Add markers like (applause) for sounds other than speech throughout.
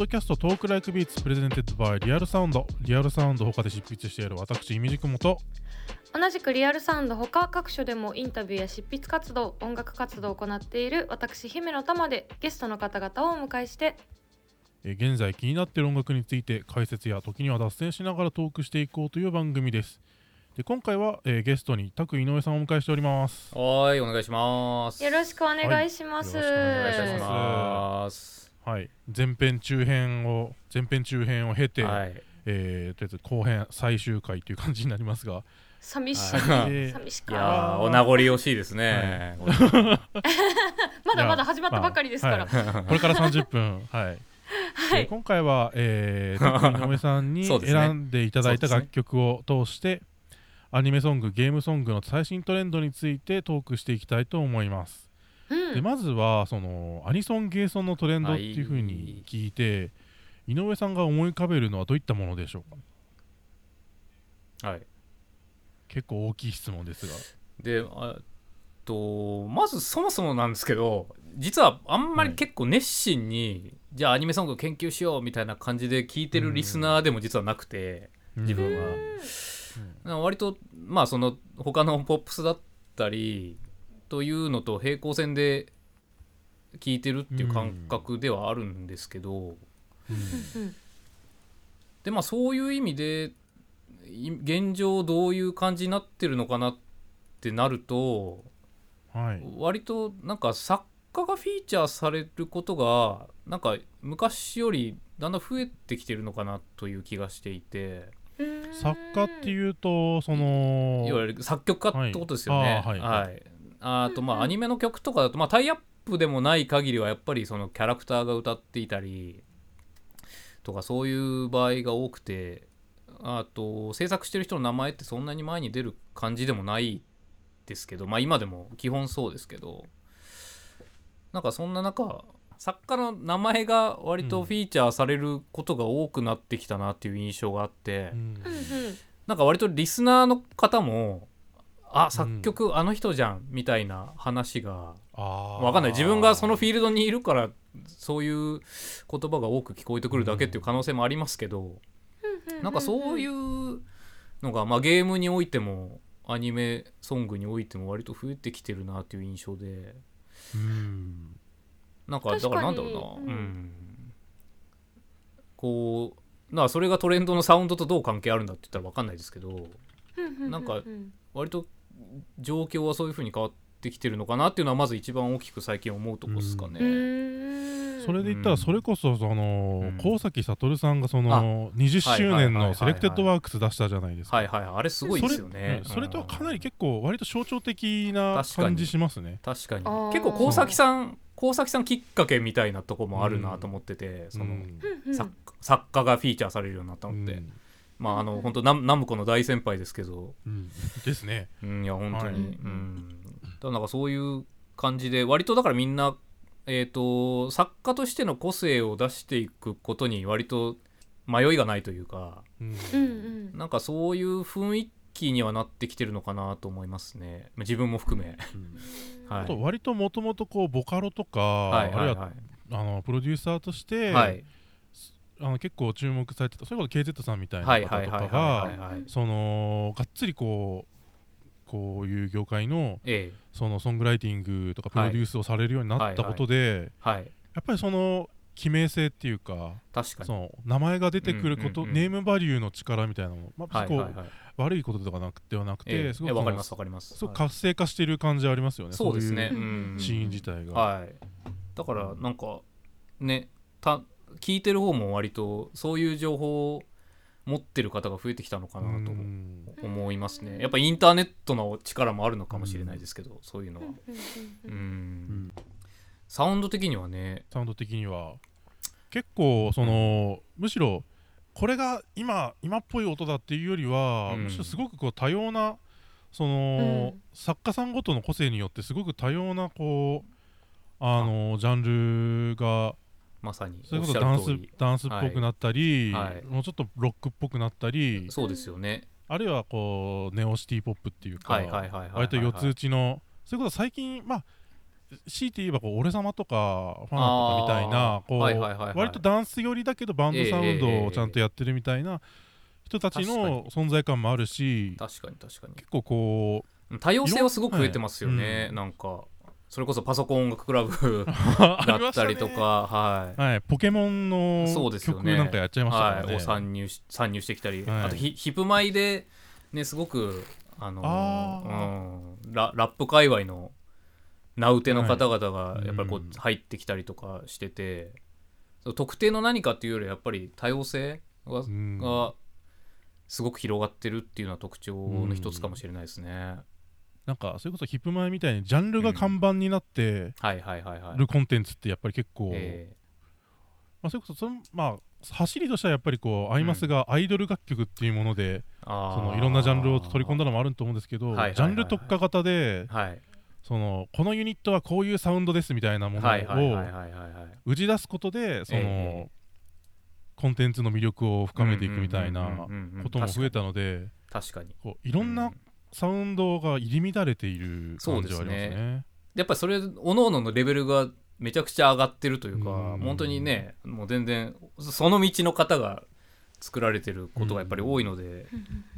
ドキャスト Talk Like Beats presented by Real Sound リアルサウンド他で執筆している私イミジクモと同じくリアルサウンド他各所でもインタビューや執筆活動音楽活動を行っている私姫乃たまでゲストの方々をお迎えして。えー現在気になっている音楽について解説や時には脱線しながらトークしていこうという番組です。で今回は、えーゲストにタク井上さんをお迎えしております。はーいお願いします。よろしくお願いします、はいよろしくお願いしますはい。前編中編を前編中編を経て、はい。えーとりあえず後編最終回という感じになりますが。寂しい、はい。えー。寂しいやお名残惜しいですね、(laughs) まだまだ始まったばっかりですから、はいこれから30分。はい。はい。で今回は、えー、上さんに (laughs) 選んでいただいた楽曲を通して、アニメソングゲームソングの最新トレンドについてトークしていきたいと思います、うんでまずはそのアニソンゲーソンのトレンドっていう風に聞いて、井上さんが思い浮かべるのはどういったものでしょうか？はい。結構大きい質問ですが。であとまずそもそもなんですけど実はあんまり結構熱心に、じゃあアニメソング研究しようみたいな感じで聞いてるリスナーでも実はなくて、自分は、割とまあその他のポップスだったりというのと平行線で聞いてるっていう感覚ではあるんですけど、でまあそういう意味でい現状どういう感じになってるのかなってなるとはい。割となんか作家がフィーチャーされることがなんか昔よりだんだん増えてきてるのかなという気がしていて。うん作家っていうとそのいわゆる作曲家ってことですよね。はい。あーはいあとまあアニメの曲とかだとまあタイアップでもない限りはやっぱりそのキャラクターが歌っていたりとかそういう場合が多くてあと制作してる人の名前ってそんなに前に出る感じでもないですけどまあ今でも基本そうですけどなんかそんな中作家の名前が割とフィーチャーされることが多くなってきたなっていう印象があって。うん。なんか割とリスナーの方もあ作曲あの人じゃんみたいな話が。あー。わかんない。自分がそのフィールドにいるからそういう言葉が多く聞こえてくるだけっていう可能性もありますけど。なんかそういうのがまあゲームにおいてもアニメソングにおいても割と増えてきてるなっていう印象で。うん。なんかだからなんだろうな。うん。こうなそれがトレンドのサウンドとどう関係あるんだって言ったら分かんないですけど。なんかうん割と状況はそういう風に変わってきてるのかなっていうのはまず一番大きく最近思うとこですかうね。それで言ったらそれこそそのうん。神前暁さんがその20周年の Selected Works 出したじゃないですか。はいはいはい。あれすごいですよね。それ,、とはかなりうん結構割と象徴的な感じしますね。確かに。結構神前さん神前さんきっかけみたいなとこもあるなと思ってて、その、作作家がフィーチャーされるようになったのって、うんまああの本当ナムナムコの大先輩ですけど、うん。ですね。うん、いや本当に、はい。うん。だからなんかそういう感じで割とだからみんなえっ、と作家としての個性を出していくことに割と迷いがないというか。うん。うんうん。なんかそういう雰囲気にはなってきてるのかなと思いますね。まあ自分も含め、うん。(laughs) はい。あと割ともともとこうボカロとか、はいはいあるいははいあのプロデューサーとして、はいあの結構注目されてたそれこそ KZ さんみたいなはい方とかがはいそのがっつりこうこういう業界のええ。そのソングライティングとかプロデュースをされるようになったことで、はいやっぱりその記名性っていうか確かに。その名前が出てくること、ネームバリューの力みたいなのも、まあ悪いこととかなくではなくて、ええすごくわかりますわかります。すごくはい。活性化している感じはありますよねそうですね。シーン自体が、はい。だからなんかねた聞いてる方も割とそういう情報を持ってる方が増えてきたのかなとうん。思いますね。やっぱインターネットの力もあるのかもしれないですけど、そういうのは。うんサウンド的にはね。サウンド的には結構その、むしろこれが今今っぽい音だっていうよりは、うん。むしろすごくこう多様なその、うん。作家さんごとの個性によってすごく多様なこうあのジャンルがまさにそれこそダンスダンスっぽくなったり、はい。はいもうちょっとロックっぽくなったりそうですよね。あるいはこうネオシティポップっていうか、割と四つ打ちのそれこそ最近まあ強いて言えばこう俺様とかファンとかみたいなこう割とダンス寄りだけどバンドサウンドをちゃんとやってるみたいな人たちの存在感もあるし確かに確かに。結構こ多様性はすごく増えてますよね、はいうん。なんかそれこそパソコン音楽クラブ (laughs) うだったりとか、はい。はい、ポケモンのそうですよね。曲なんかやっちゃいましたからね、はい、を参入し参入してきたり、はい。あとヒヒップマイでねすごくあのあうん、ララップ界隈の名うての方々がやっぱりこううん。入ってきたりとかしてて、そう特定の何かっていうよりやっぱり多様性が,、うん。がすごく広がってるっていうのは特徴の一つかもしれないですね。なんかそれこそヒップマイみたいにジャンルが看板になって。るコンテンツってやっぱり結構、えまあ、それこそそのまあ走りとしてはやっぱりこうアイマスがアイドル楽曲っていうもので、そのいろんなジャンルを取り込んだのもあると思うんですけど、ジャンル特化型ではい。そのこのユニットはこういうサウンドですみたいなものを打ち出すことでその、ええ。コンテンツの魅力を深めていくみたいなことも増えたので確かに。こういろんうなんサウンドが入り乱れている感じはありますそうでね。やっぱりそれおのののレベルがめちゃくちゃ上がってるというか、うん。本当にねもう全然その道の方が作られてることがやっぱり多いので、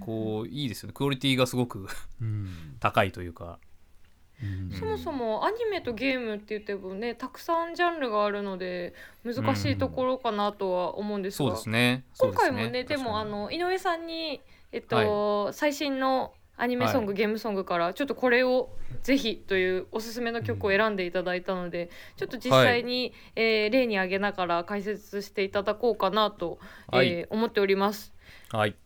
こういいですよね。クオリティがすごくうん。(laughs) 高いというか。うん。そもそもアニメとゲームって言ってもねたくさんジャンルがあるので難しいところかなとは思うんですが、そうですね。そうです今回もねでもあの井上さんに、えっと最新のアニメソング、ゲームソングからちょっとこれをぜひというおすすめの曲を選んでいただいたので、ちょっと実際に、えー例に挙げながら解説していただこうかなと、はい。えー思っております。はい。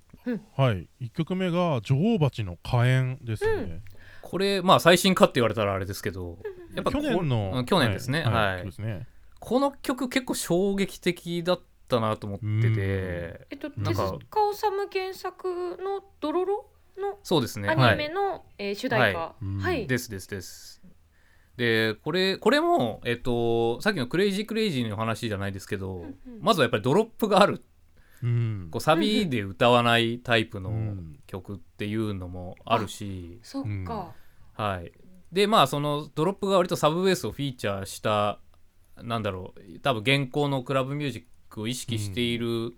はい、1曲目が女王蜂の火炎ですね。うん。これまあ最新かって言われたらあれですけどやっぱこ去年の、うん去年ですね。はい。この曲結構衝撃的だったなと思っててえっと手塚治虫原作の「どろろ」のそうですね。アはいニメの、えー主題歌、ははい。い、ですですです。でこれこれも、えっと、さっきの「クレイジークレイジー」の話じゃないですけど、うんうん。まずはやっぱりドロップがある。うん。こうサビで歌わないタイプのうん。曲っていうのもあるし、そっか、はい、でまあそのドロップが割とサブベースをフィーチャーしたなんだろう多分現行のクラブミュージックを意識している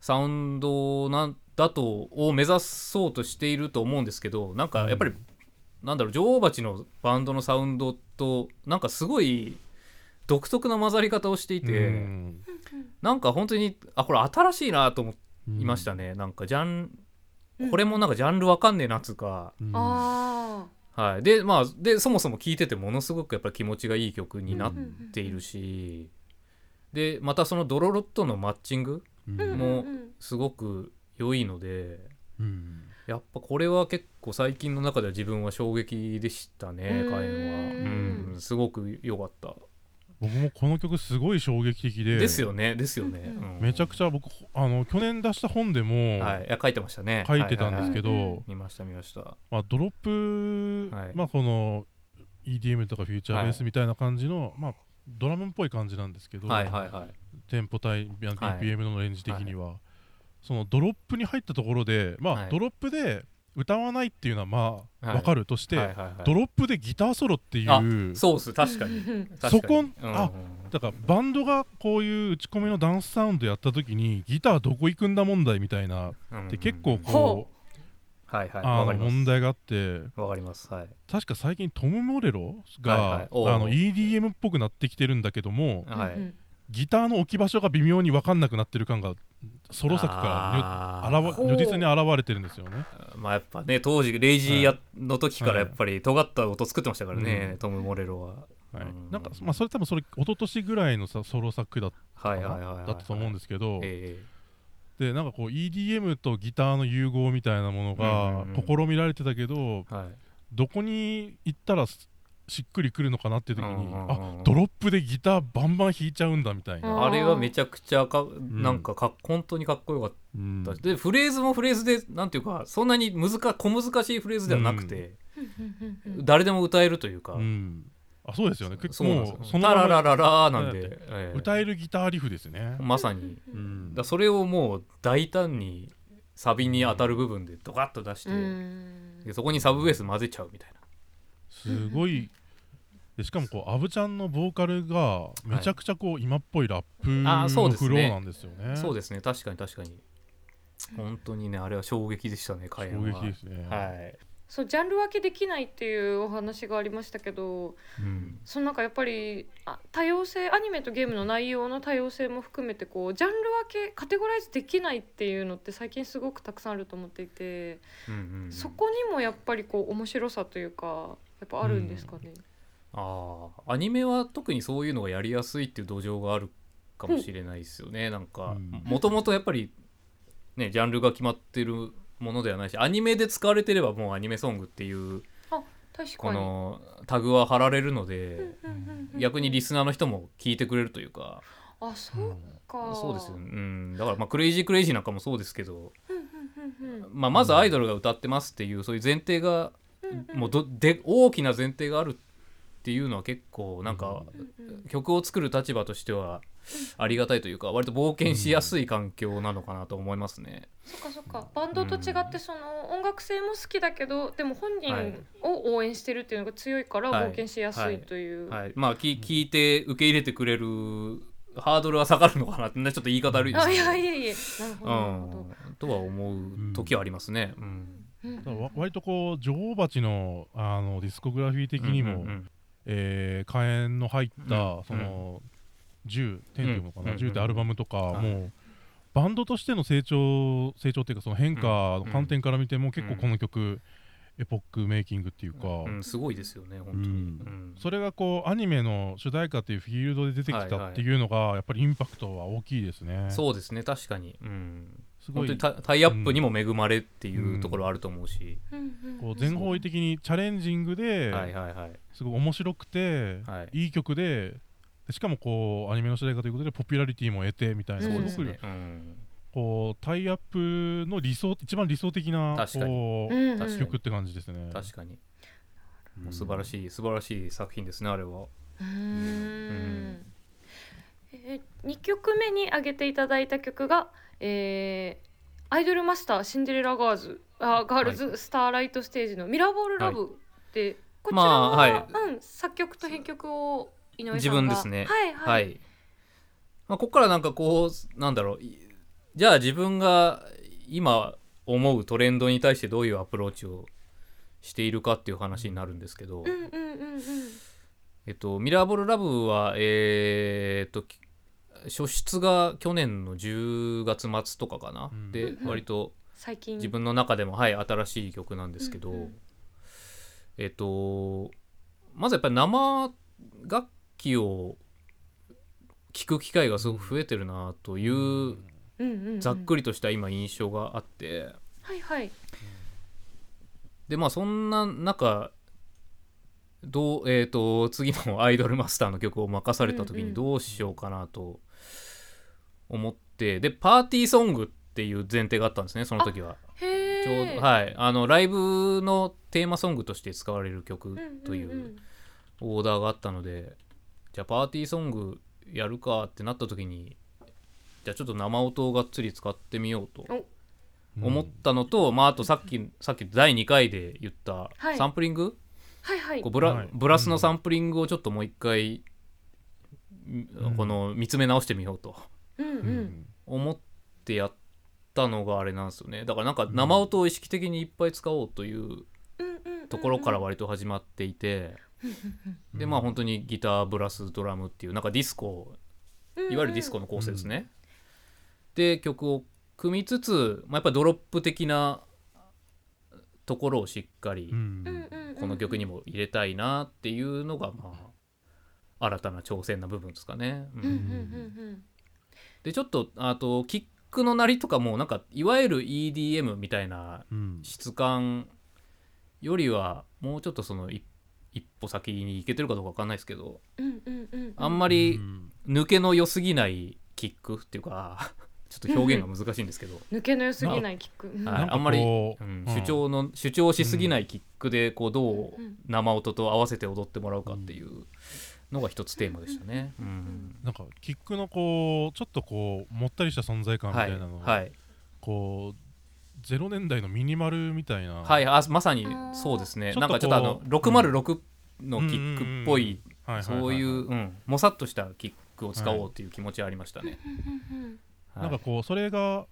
サウンドなんだとを目指そうとしていると思うんですけどなんかやっぱり、なんだろう女王蜂のバンドのサウンドとなんかすごい独特な混ざり方をしていて、うん。なんか本当にあこれ新しいなと思いましたね、なんかジャンこれもなんかジャンルわかんねえなっつうか、うん。あはい、でまあでそもそも聴いててものすごくやっぱり気持ちがいい曲になっうんているし、でまたそのドロロとのマッチングもうんうん。すごく良いのでうん。やっぱこれは結構最近の中では自分は衝撃でしたねうん。カエンは。うんすごく良かった。僕もこの曲すごい衝撃的で。ですよねですよね、うん。うん。めちゃくちゃ僕あの去年出した本でもはい。いや書いてましたね。書いてたんですけど、はいはいはい。見ました見ました。まあ、ドロップ、はい。まあこの EDM とかフューチャーベースみたいな感じの、まあドラムっぽい感じなんですけど、はいはいはい。テンポ対はい。BPM のレンジ的には、そのドロップに入ったところでまあ、はい。ドロップで歌わないっていうのはまあはい。わかるとして、はいはいはい。ドロップでギターソロっていあうそうっす確かに。う (laughs) ん確かに。そこうんあだからバンドがこういう打ち込みのダンスサウンドやった時にギターどこ行くんだ問題みたいなうんで結構こほう。はいはい。あのわかります。問題があって。わかります。はい。確か最近トム・モレロが、はいはい。おう。あの EDM っぽくなってきてるんだけどもはい、ギターの置き場所が微妙に分かんなくなってる感がソロ作からあ如ほう。如実に現れてるんですよね。まあやっぱね当時レイジーや、の時からはい。やっぱり尖った音作ってましたからね、うん。トム・モレロは。はい。うん。なんかまあ、それ多分それ一昨年ぐらいのさソロ作だったはいはいはいはい、だったと思うんですけど、えでなんかこう EDM とギターの融合みたいなものうんが試みられてたけど、えはい。どこに行ったらししっくりくるのかなっていう時に、うんうんうんあドロップでギターバンバン弾いちゃうんだみたいな、うんあれはめちゃくちゃか、ん。なんかか本当にかっこよかっうん。でフレーズもフレーズでなんていうかそんなに難小難しいフレーズではなくて、うん。うん。うん誰でも歌えるというか、うん。あそうですよね。結構もうそのララララーなんで、だええ。歌えるギターリフですね。まさに。うん。だそれをもう大胆にサビに当たる部分でドカッと出して、うん。でそこにサブベース混ぜちゃうみたいなすごい。でしかもこうアブちゃんのボーカルがめちゃくちゃこう、今っぽいラップあのそうですね。フローなんですよね。そうですね。確かに確かに。本当にねあれは衝撃でしたね衝撃ですね、はい、そうジャンル分けできないっていうお話がありましたけどうん、そのなんかやっぱりあ多様性アニメとゲームの内容の多様性も含めてこうジャンル分けカテゴライズできないっていうのって最近すごくたくさんあると思っていて、うんうんうん。そこにもやっぱりこう面白さというかやっぱあるんですかね。ああアニメは特にそういうのがやりやすいっていう土壌があるかもしれないですよね、なんかうん。もともとやっぱりねジャンルが決まってるものではないしアニメで使われてればもうアニメソングっていうこのタグは貼られるので、うんうんうんうん逆にリスナーの人も聞いてくれるというか、あそうか、そうですよね、うん、だからまあクレイジークレイジーなんかもそうですけど、うんうんうんうん。まあ、まずアイドルが歌ってますっていうそういう前提がうんうんもうどで大きな前提があるっていうのは結構なんか曲を作る立場としてはありがたいというか割と冒険しやすい環境なのかなと思いますね。そっかそっか。バンドと違ってその音楽性も好きだけどでも本人はい。を応援してるっていうのが強いからはい。冒険しやすいという、はい、まあき聞いて受け入れてくれるハードルは下がるのかなってねちょっと言い方悪いですけど。やいやいやなるほどとは思う時はありますね。うん割とこう女王蜂のあのディスコグラフィー的にも、うんうんうん。えー火炎の入った、うん。その10点っていうのかな、うん。10ってアルバムとか、はいもうバンドとしての成長成長っていうかその変化の観点から見ても、結構この曲、エポックメイキングっていうか、うん、すごいですよね本当に。うん。うん。それがこうアニメの主題歌っていうフィールドで出てきたっていうのが、やっぱりインパクトは大きいですね。そうですね確かに、うん、本当にタタイアップにも恵まれっていうところはあると思うし、うんうんこう全方位的にチャレンジングで、はいはいはい。すごい面白くて、はい。いい曲ででしかもこうアニメの主題歌ということでポピュラリティも得てみたいな、うんそうですすごくね、うん、こうタイアップの理想一番理想的な確かに。こう、曲って感じですね。確かに。うん。もう素晴らしい素晴らしい作品ですねあれは。うーん。え2曲目に挙げていただいた曲が、えーアイドルマスターシンデレラガーズ。あガールズ、スターライトステージの「ミラーボールラブ」で、こちらは、まあはい。うん、作曲と編曲を井上さんが。自分ですね。はいははい、い。まあ、ここからなんかこうなんだろう。いじゃあ自分が今思うトレンドに対してどういうアプローチをしているかっていう話になるんですけど、うんうんうんうん。えっと、ミラーボールラブは、えーっと、き初出が去年の10月末とかかな。うん。で割と最近。自分の中でも、はい、新しい曲なんですけど、うんうん。えっとまずやっぱり生楽器を聴く機会がすごく増えてるなというざっくりとした今印象があって。はいはい。でまあそんな中どうえー、と次のアイドルマスターの曲を任された時にどうしようかなと思ってでパーティーソングっていう前提があったんですねその時は。へちょうえどはい。あのライブのテーマソングとして使われる曲といんん。うオーダーがあったのでじゃあパーティーソングやるかってなった時にじゃあちょっと生音をがっつり使ってみようとうん思ったのと、まああとさっきさっき第2回で言ったはい。サンプリング、はいはい。こうブラはい。ブラスのサンプリングをちょっともう一回、ん。この見つめ直してみようとうん思ってやったのがあれなんですよね。だからなんか生音を意識的にいっぱい使おうというところから割と始まっていて、(laughs) でまあ本当にギターブラスドラムっていうなんかディスコいわゆるディスコの構成ですね、で曲を組みつつ、まあ、やっぱドロップ的なところをしっかりこの曲にも入れたいなっていうのがまあ新たな挑戦な部分ですかね。うんうんうんうんでちょっとあとキックの鳴りとかもなんかいわゆる EDM みたいなうん。質感よりはもうちょっとその一一歩先に行けてるかどうかわかんないですけどうんうんうん。うんあんまりうん。抜けの良すぎないキックっていうか (laughs) ちょっと表現が難しいんですけど、(laughs) 抜けの良すぎないキック。あんまり、ううんん主張の主張しすぎないキックでこうどううん。生音と合わせて踊ってもらうかっていうのが一つテーマでしたね。うん。なんかキックのこうちょっとこうもったりした存在感みはいたいなのをはいこう0年代のミニマルみたいな。はいあまさにそうですね。なんかちょっとあのこう606っのキックっぽいはいはいはいはい。そういう、うん、もさっとしたキックを使おうという気持ちはありましたね。なんかこうそれが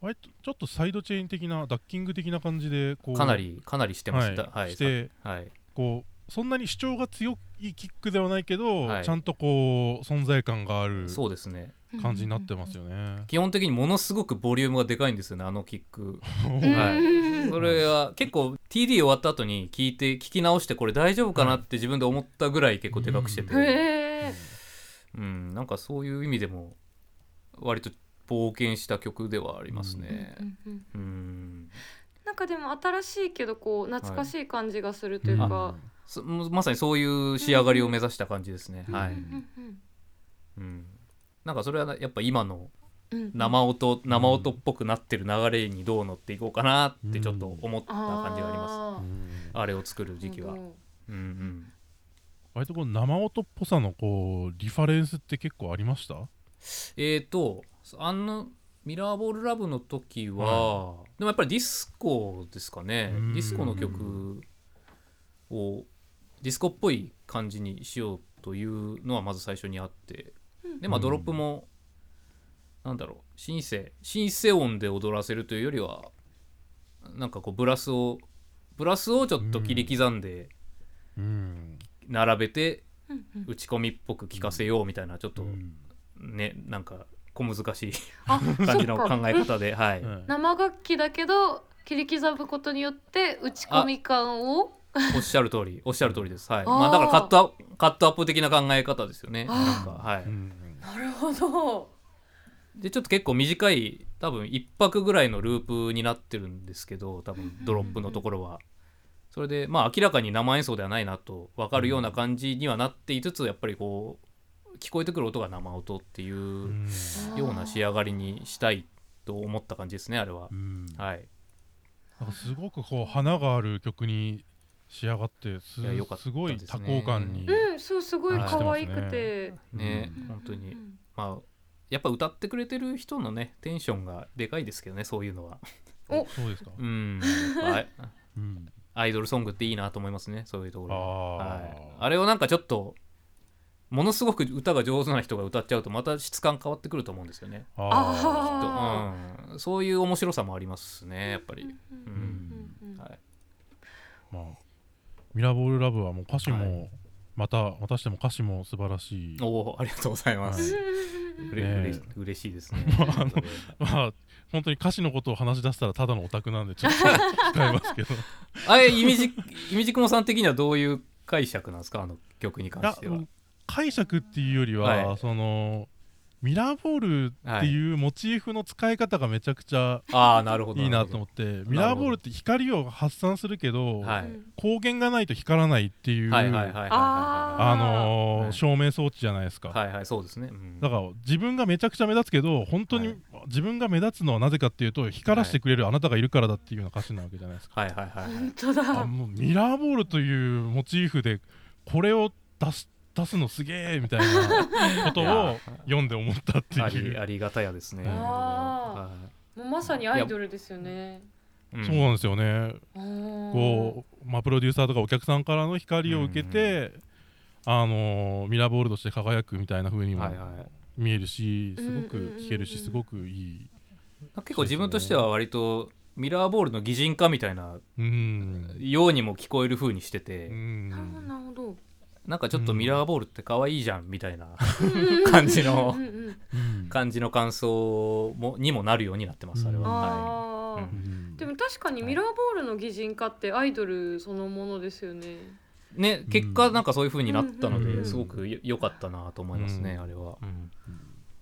割とちょっとサイドチェーン的なダッキング的な感じでこうかなりかなりしてました。ははい。い、してはい、こうそんなに主張が強いキックではないけど、はい。ちゃんとこう存在感があるそうですね。感じになってますよね。基本的にものすごくボリュームがでかいんですよねあのキック。(laughs) うん。はい、それは結構 TD 終わった後に聞いて聞き直してこれ大丈夫かなって自分で思ったぐらい結構でかくしてて、へえうん、なんかそういう意味でも割と冒険した曲ではありますね。うんうんうんなんかでも新しいけどこう懐かしい感じがするというか、そまさにそういう仕上がりを目指した感じですね。はい、うんうん、なんかそれはやっぱ今のうんうん。生音生音っぽくなってる流れにどう乗っていこうかなってちょっと思った感じがあります。あれを作る時期は。うんうん。割とこう生音っぽさのこうリファレンスって結構ありました？えーとあのミラーボールラブの時は、でもやっぱりディスコですかね。うん。ディスコの曲をディスコっぽい感じにしようというのはまず最初にあって。でまあうん。ドロップも、なんだろう。シンセシンセ音で踊らせるというよりはなんかこうブラスをブラスをちょっと切り刻んでうん。並べて打ち込みっぽく聴かせようみたいなちょっとうん。ねなんか小難しいあ (laughs) 感じの考え方で、はい、はい生楽器だけど切り刻むことによって打ち込み感をおっしゃる通り、おっしゃる通りです。はい。まあだからカットアップカットアップ的な考え方ですよね。なんかはい。うんなるほどでちょっと結構短い多分一拍ぐらいのループになってるんですけど、多分ドロップのところは。それでまあ明らかに生演奏ではないなと分かるような感じにはなっていつつやっぱりこう聞こえてくる音が生音っていううんような仕上がりにしたいと思った感じですねあれはう。んはい。なんかすごくこう花がある曲に仕上がってすすね。すごい多幸感に、うん。そうすごいはい可愛くて、ね、うん。本当に。まあやっぱ歌ってくれてる人のねテンションがでかいですけどねそういうのは。お。(laughs) そうですか、(laughs) うん。アイドルソングっていいなと思いますねそういうとこあろー、は、はい、あれをなんかちょっとものすごく歌が上手な人が歌っちゃうとまた質感変わってくると思うんですよね、ああと。うん、そういう面白さもありますねやっぱり、うんうんうんはい、ーまあミラーボールラブはもう歌詞はもまたまたしても歌詞も素晴らしい。おおありがとうございます、はうれ (laughs) ねえ。うれ嬉しいですね。(laughs) まああのまあ本当に歌詞のことを話し出したらただのオタクなんでちょっと控えますけど。(laughs) あれイミジイミジクモさん的にはどういう解釈なんですか？あの曲に関しては。解釈っていうよりは、はい。そのミラーボールっていうモチーフの使い方がめちゃくちゃああなるほどいいなと思って。ミラーボールって光を発散するけど、光源がないと光らないっていう、照明装置じゃないですか、はいはいそうですね、うん。だから自分がめちゃくちゃ目立つけど本当にはい。自分が目立つのはなぜかっていうと光らせてくれるあなたがいるからだっていうような歌詞なわけじゃないですか、はいはいはいはい。本当だ。あもうミラーボールというモチーフでこれを出す出すのすげえみたいな (laughs) ことを読んで思ったってあいう。りありがたやですね。はもうまさにアイドルですよね。いそうなんですよね。ここう、まあ、プロデューサーとかお客さんからの光を受けて、あのーミラーボールとして輝くみたいな風にもはいはい。見えるし、うんすごく聴けるし、うんうんうんすごくいい、結構自分としては割とミラーボールの擬人化みたいなうん。ようにも聞こえる風にしてうて、んなるほどなんかちょっとミラーボールって可愛いじゃんみたいな感じのうんうんうん。感じの感想もにもなるようになってますあれは。はあー。ううん。でも確かにミラーボールの擬人化ってアイドルそのものですよね。い、ね結果なんかそういう風になったのですごくよ良かったなと思いますね、うん。あれは。うん。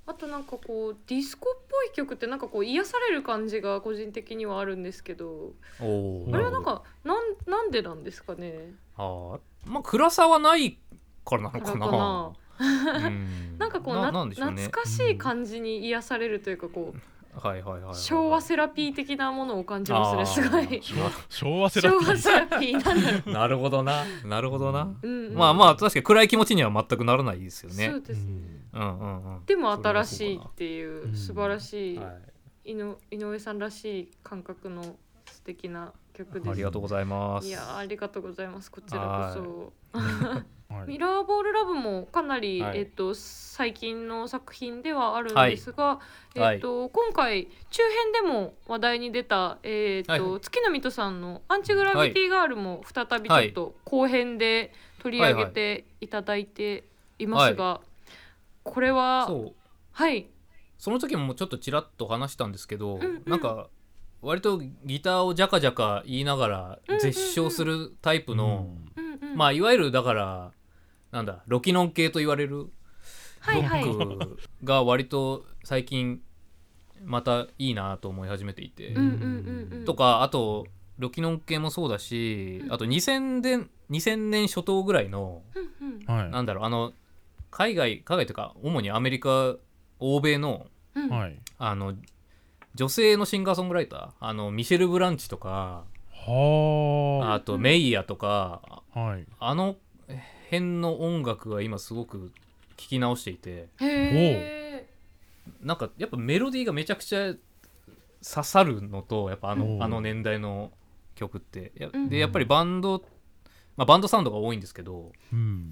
あとなんかこうディスコっぽい曲ってなんかこう癒される感じが個人的にはあるんですけど、おー。あれはなんかなんなんでなんですかね。あーまあ暗さはないからなのかな。な。ん。かこうななんでしょうね。懐かしい感じに癒されるというかこうはいはいはいはい、昭和セラピー的なものを感じますねすごい。昭和セラピー。昭和セラピー。なんだろう。なるほどな。なるほどな、うんうん。まあまあ確かに暗い気持ちには全くならないですよね。そうですね。うんうんうん。でも新しいっていううん素晴らしいはい。井の井上さんらしい感覚の素敵な曲です。ありがとうございます。いやーありがとうございます。こちらこそ。はい。ミラーボールラブもかなり、はい。えっと最近の作品ではあるんですが、はいえっと今回中編でも話題に出たえっと、はいはい。月の水戸さんのアンチグラビティガールも再びちょっと後編で取り上げていただいていますが、これははい。その時もちょっとちらっと話したんですけど、んうん。なんか割とギターをジャカジャカ言いながら絶唱するタイプの、うんうん。まあいわゆるだからなんだロキノン系と言われるロックが割と最近またいいなと思い始めていて、うんうんうんうん。とかあとロキノン系もそうだしあと2000年2000年初頭ぐらいのうんうん。はい。なんだろうあの海外海外というか主にアメリカ欧米のうん。はい。あの女性のシンガーソングライターあのミシェル・ブランチとかはあ。とメイヤとかあはい。あの辺の音楽が今すごく聞き直していて。なんかやっぱメロディーがめちゃくちゃ刺さるのとやっぱあのあの年代の曲って。やうん。でやっぱりバンド、まあ、バンドサウンドが多いんですけどうん。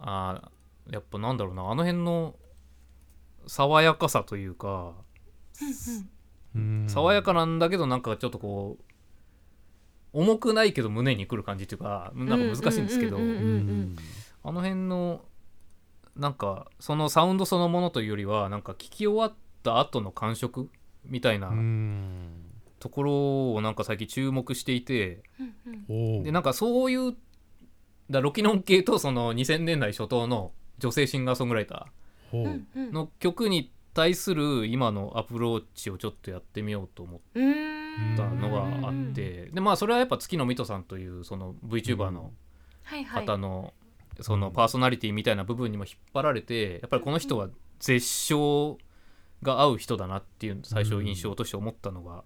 あーやっぱなんだろうなあの辺の爽やかさというかうん。爽やかなんだけどなんかちょっとこう重くないけど胸にくる感じっていうかなんか難しいんですけどあの辺のなんかそのサウンドそのものというよりはなんか聞き終わった後の感触みたいなうん。ところをなんか最近注目していてでなんかそういうだロキノン系とその2000年代初頭の女性シンガーソングライターの曲に対する今のアプローチをちょっとやってみようと思ったのがあってでまあそれはやっぱ月野美斗さんというその VTuber の方のそのパーソナリティみたいな部分にも引っ張られてやっぱりこの人は絶唱が合う人だなっていう最初印象として思ったのが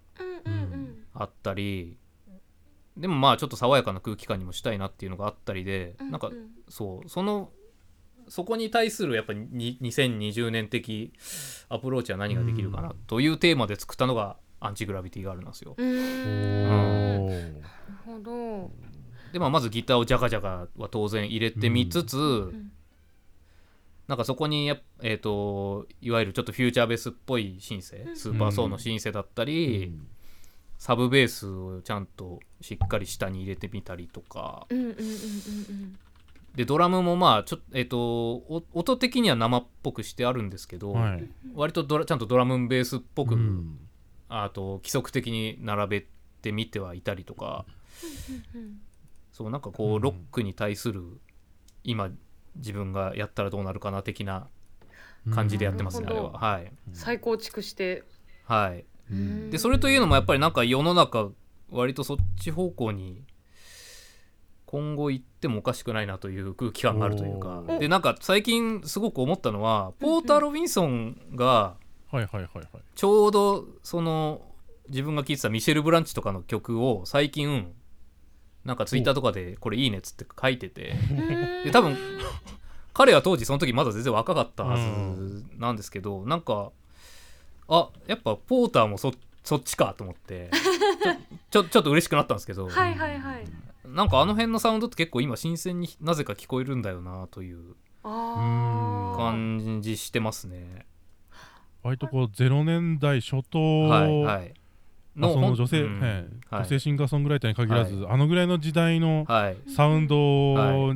あったりでもまあちょっと爽やかな空気感にもしたいなっていうのがあったりでうん。なんかそうそのそこに対するやっぱりに2020年的アプローチは何ができるかなというテーマで作ったのがアンチグラビティガールなんですよ。うーん。おなるーほど。で、まあ、まずギターをジャカジャカは当然入れてみつつ、ん。なんかそこにやっ、えー、といわゆるちょっとフューチャーベースっぽいシンセうん。スーパーソーのシンセだったり、サブベースをちゃんとしっかり下に入れてみたりとかうんうんうんうんうんでドラムもまあちょっと,、えー、とお音的には生っぽくしてあるんですけど、はい。割とドラちゃんとドラムベースっぽく、うん。あと規則的に並べてみてはいたりとか。うんそうなんかこうロックに対する今自分がやったらどうなるかな的な感じでやってますね、うんあれは。はい。再構築して。はい。うん。でそれというのもやっぱりなんか世の中割とそっち方向に今後行ってもおかしくないなという空気感があるというか。でなんか最近すごく思ったのはポーター・ロビンソンがはいはいはいはい。ちょうどその自分が聴いてたミシェル・ブランチとかの曲を最近なんかツイッターとかでこれいいねっつって書いてて。で多分彼は当時その時まだ全然若かったはずなんですけど、なんかあやっぱポーターもそそっちかと思って。(laughs) ちょちょちょっと嬉しくなったんですけど、はいはいはいなんかあの辺のサウンドって結構今新鮮になぜか聞こえるんだよなという感じしてますね。割とこう0年代初頭はいはい。まあその女性、うんはいはい女性シンガーソングライターに限らず、あのぐらいの時代のはいサウンドは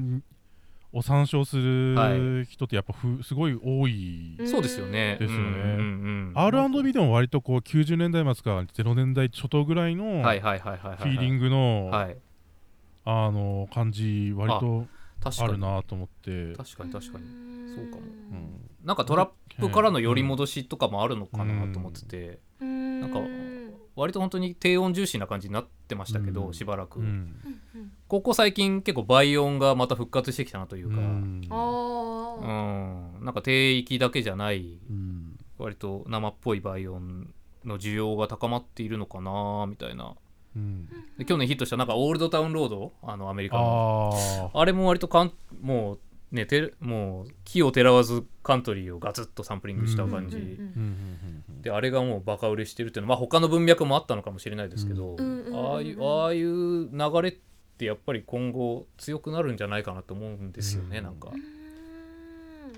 を参照すはる人ってやっぱふすごい多い、うんそうですよね。ですよねうんうんうん R&B でも割とこう90年代末から0年代初頭ぐらいのフはいはいはいはいはい。ィーリングの、はい。あの感じ割とある確かに。なと思って、確かに確かに。そうかも。うん。なんかトラップからの寄り戻しとかもあるのかなと思ってて、ななんか割と本当に低音重視な感じになってましたけど、うん。しばらく、うん。ここ最近結構倍音がまた復活してきたなというか、うん。うん。なんか低域だけじゃないうん。割と生っぽい倍音の需要が高まっているのかなみたいなうん。で去年ヒットしたなんかオールドタウンロード？あのアメリカの。ああれも割とかんもうねてもう木をてらわずカントリーをガツッとサンプリングした感じ、うんであれがもうバカ売れしてるっていうのは、まあ、他の文脈もあったのかもしれないですけど、ああいうああいう流れってやっぱり今後強くなるんじゃないかなと思うんですよね、うん。なんか。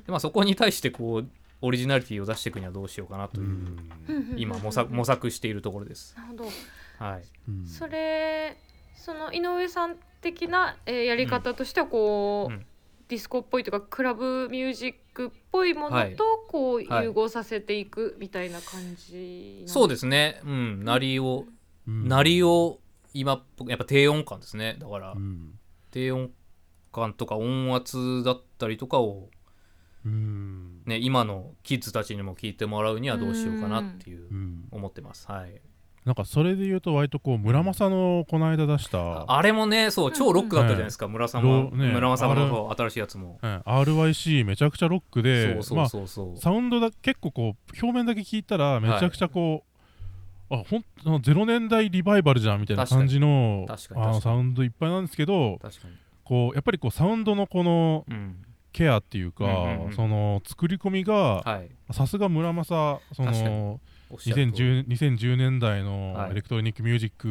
で、まあ、そこに対してこうオリジナリティを出していくにはどうしようかなという、うん。今模索模索しているところです。なるほどはい、うん。それその井上さん的な、えーやり方としてはこう、うん。ディスコっぽいというかクラブミュージックっぽいものはい。とこうはい融合させていくみたいな感じそうですすね、うん、鳴りをうん。鳴りを今っぽくやっぱ低音感ですね。だから、うん。低音感とか音圧だったりとかを、うん。ね、今のキッズたちにも聞いてもらうにはどうしようかなっていううん。思ってます。はい、なんかそれで言うと割とこう村正のこの間出したあれもねそう超ロックだったじゃないですか、村様、ロね村正の新しいやつも。うん。RYC めちゃくちゃロックでそうそうそうそう、まあ、サウンドだ結構こう表面だけ聞いたらめちゃくちゃこう、あほんあの0年代リバイバルじゃんみたいな感じのあのサウンドいっぱいなんですけどこうやっぱりこうサウンドのこのうん。ケアっていうか、うんうんうん。その作り込みがはい、さすが村正そ確かの2010 2010年代のはい。エレクトロニックミュージック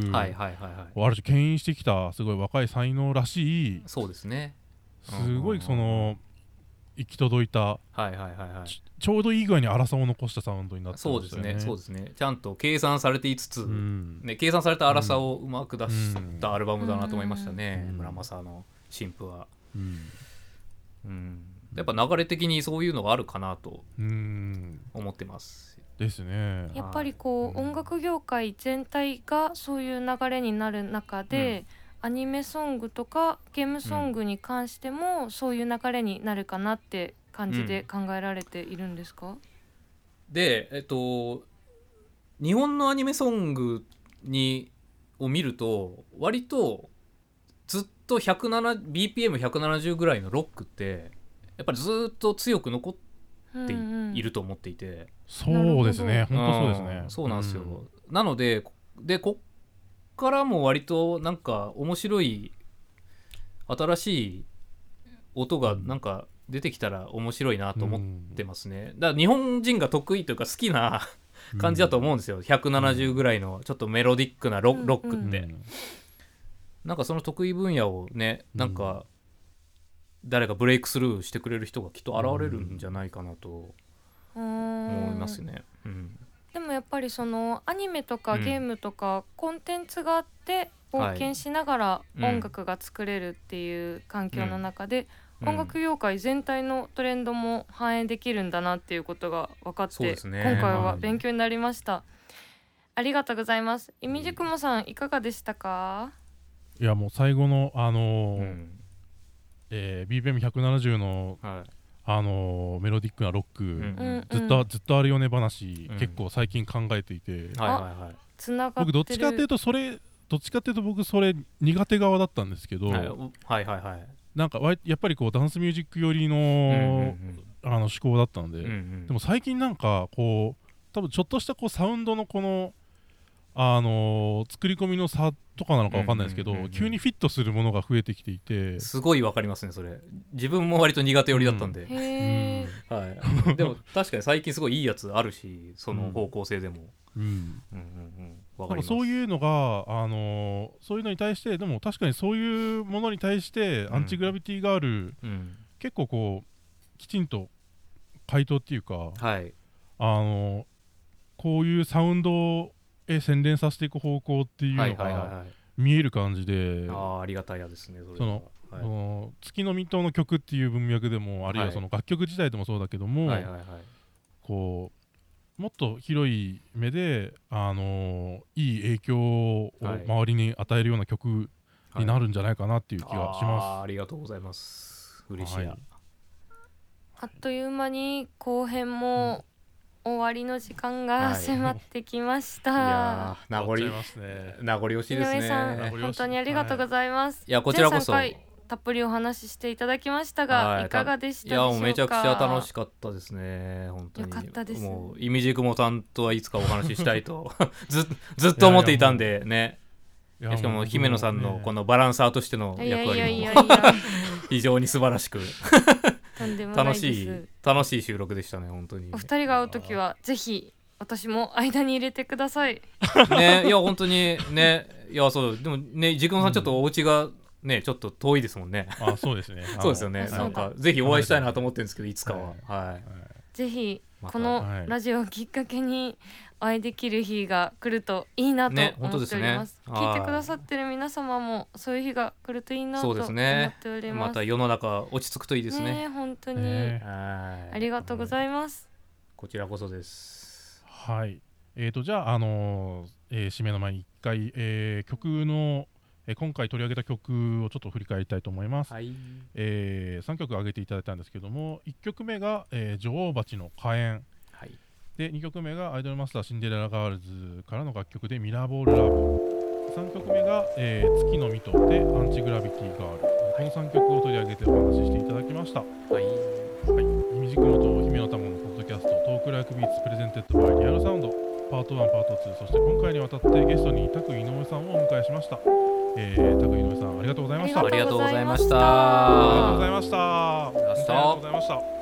をある種牽引してきたすごい若い才能らしいそうですね。すごいその行き届いたはいはいはいはい。ちちょうどいい具合に粗さを残したサウンドになってそうですねそうですね。ちゃんと計算されていつつ、うん。ね、計算された粗さをうまく出したアルバムだなと思いましたね、うん。村正の新譜は、うん。うん、やっぱ流れ的にそういうのがあるかなとうん。思ってますですね。やっぱりこう、うん。音楽業界全体がそういう流れになる中で、アニメソングとかゲームソングに関してもそういう流れになるかなって感じで考えられているんですか、でえっと日本のアニメソングにを見ると割とずっと BPM170 ぐらいのロックってやっぱりずっと強く残ってい,、ると思っていてそうですね。本当そうですね。ん。そうなんですよ、なのでこでこっからも割となんか面白い新しい音がなんか出てきたら面白いなと思ってますね、だから日本人が得意というか好きな感じだと思うんですよ、170ぐらいのちょっとメロディックなロ,、うんロックって、うんなんかその得意分野をねなんか誰かブレイクスルーしてくれる人がきっと現れるんじゃないかなと思いますね、うん。でもやっぱりそのアニメとかうん。ゲームとかコンテンツがあって冒険しながらうん音楽が作れるっていう環境の中で、うん。音楽業界全体のトレンドも反映できるんだなっていうことが分かって、今回ははい勉強になりました。ありがとうございます。いみじくもさんいかがでしたか？いやもう最後のあのーうん。えー BPM170 のはいあのーメロディックなロック、ん。うんずっとずっとあるよね話、うん。結構最近考えていて。僕どっちかっていうとそれどっちかっていうと僕それ苦手側だったんですけど、はいはいはいはい。なんかやっぱりこうダンスミュージック寄りの,、うんうん。あの思考だったんで、うんうん。でも最近なんかこう多分ちょっとしたこうサウンドのこのあのー作り込みの差とかなのかわかんないですけど、うんうんうんうん急にフィットするものが増えてきていて、すごいわかりますねそれ。自分も割と苦手寄りだったんで、へえ。はい、でも確かに最近すごいいいやつあるしその方向性でも、うん、うんうんうん。わなんかかります。そういうのが、あのーそういうのに対してでも確かにそういうものに対してん。アンチグラビティがある、うん、結構こうきちんと回答っていうか、はい。あのーこういうサウンドへ洗練させていく方向っていうのはいはいはいがはい。見える感じで、ああありがたいやですねそのはい。その月の水戸の曲っていう文脈でもあるいははい。その楽曲自体でもそうだけども、はいはいはい。こうもっと広い目で、あのーいい影響をはい。周りに与えるような曲になるんじゃないかなっていう気がしあまーありがとうございます。嬉しい。や、はい。あっという間に後編も終わりの時間がはい迫ってきましいた。やーす。名残終わっちゃいますね。名残惜しい井です上さん、本当にありがとうございます。いやこちらこそ全3回たっぷりお話ししていただきましたが、はいい、かがでしたいやでしょうか？もうめちゃくちゃ楽しかったですね本当によかったですもうイミジクモさんとはいつかお話ししたいと (laughs) ずずっと思っていたんでねいやしかも姫野さんのこののバランサーとしてのいやいやい役割もやいや、(laughs) 非常に素晴らしく。楽しい楽しい収録でしたね本当に。お二人が会うときはぜひ私も間に入れてください。ねいや本当にねいやそうでもねジグノさんちょっとお家がねちょっと遠いですもんね。あそうですね。(laughs) そうですよね。あなんかぜひお会いしたいなと思ってるんですけどいつかは。はい。はい。ぜひこのはい。ラジオをきっかけにお会いできる日が来るといいなとね思っております,、本当ですね。聞いてくださってる皆様もそういう日が来るといいなと思っております。また世の中落ち着くといいですね。ね本当に、ね。はい。ありがとうございます、こちらこそです。はい。えーとじゃああのーえー締めの前に一回、えー曲の、えー今回取り上げた曲をちょっと振り返りたいと思います、はい。え3曲挙げていただいたんですけども1曲目が、えー女王蜂の火炎。はいで2曲目がアイドルマスターシンデレラガールズからの楽曲でミラーボールラブ。3曲目が、えー月ノ美兎でアンチグラビティガール。この3曲を取り上げてお話ししていただきました。はい。はい、イミジクムと姫乃たまのポッドキャスト Talk Like Beats presented by Real Sound。パート1パート2そして今回にわたってゲストに Taku Inoueさんをお迎えしました、えー、 Taku Inoueさんありがとうございました。ありがとうございました。ありがとうございました。ありがとうございました